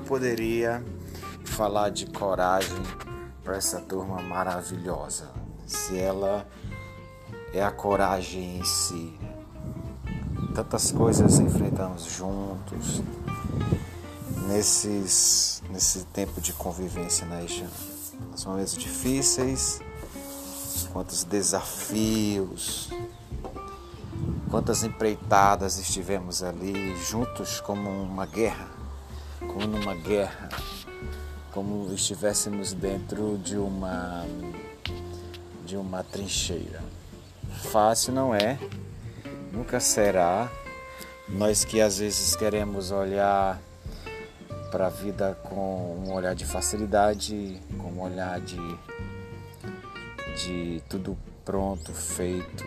poderia falar de coragem para essa turma maravilhosa, se ela é a coragem em si. Tantas coisas enfrentamos juntos nesses, nesse tempo de convivência, né, Isha? Os momentos difíceis, quantos desafios, quantas empreitadas estivemos ali juntos como uma guerra, como numa guerra como estivéssemos dentro de uma de uma trincheira. Fácil não é, nunca será. Nós que às vezes queremos olhar para a vida com um olhar de facilidade, com um olhar de, de tudo pronto, feito.